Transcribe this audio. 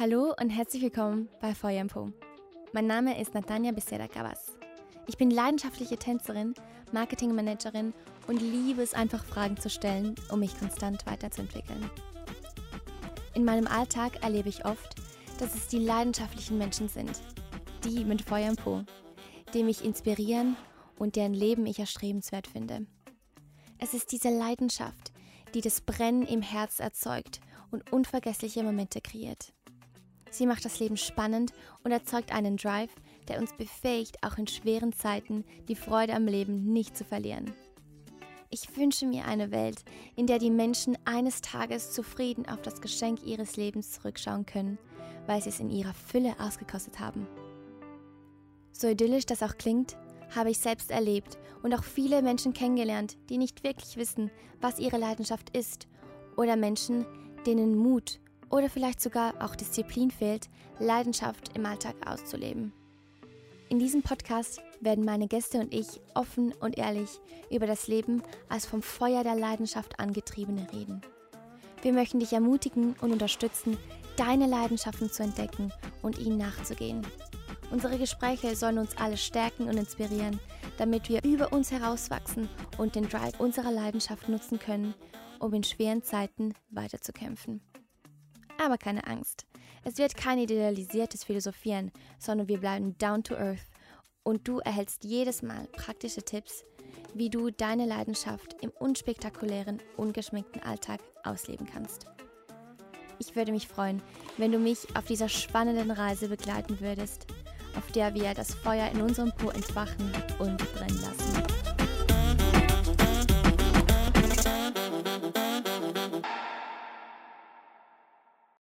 Hallo und herzlich willkommen bei Feuer Po. Mein Name ist Natanja Becerra Cabas. Ich bin leidenschaftliche Tänzerin, Marketingmanagerin und liebe es einfach Fragen zu stellen, um mich konstant weiterzuentwickeln. In meinem Alltag erlebe ich oft, dass es die leidenschaftlichen Menschen sind, die mit Feuer im Po, die mich inspirieren und deren Leben ich erstrebenswert finde. Es ist diese Leidenschaft, die das Brennen im Herz erzeugt und unvergessliche Momente kreiert. Sie macht das Leben spannend und erzeugt einen Drive, der uns befähigt, auch in schweren Zeiten die Freude am Leben nicht zu verlieren. Ich wünsche mir eine Welt, in der die Menschen eines Tages zufrieden auf das Geschenk ihres Lebens zurückschauen können, weil sie es in ihrer Fülle ausgekostet haben. So idyllisch das auch klingt, habe ich selbst erlebt und auch viele Menschen kennengelernt, die nicht wirklich wissen, was ihre Leidenschaft ist, oder Menschen, denen Mut oder vielleicht sogar auch Disziplin fehlt, Leidenschaft im Alltag auszuleben. In diesem Podcast werden meine Gäste und ich offen und ehrlich über das Leben als vom Feuer der Leidenschaft angetriebene reden. Wir möchten dich ermutigen und unterstützen, deine Leidenschaften zu entdecken und ihnen nachzugehen. Unsere Gespräche sollen uns alle stärken und inspirieren, damit wir über uns herauswachsen und den Drive unserer Leidenschaft nutzen können, um in schweren Zeiten weiterzukämpfen. Aber keine Angst. Es wird kein idealisiertes Philosophieren, sondern wir bleiben down to earth und du erhältst jedes Mal praktische Tipps, wie du deine Leidenschaft im unspektakulären, ungeschminkten Alltag ausleben kannst. Ich würde mich freuen, wenn du mich auf dieser spannenden Reise begleiten würdest, auf der wir das Feuer in unserem Po entfachen und brennen lassen.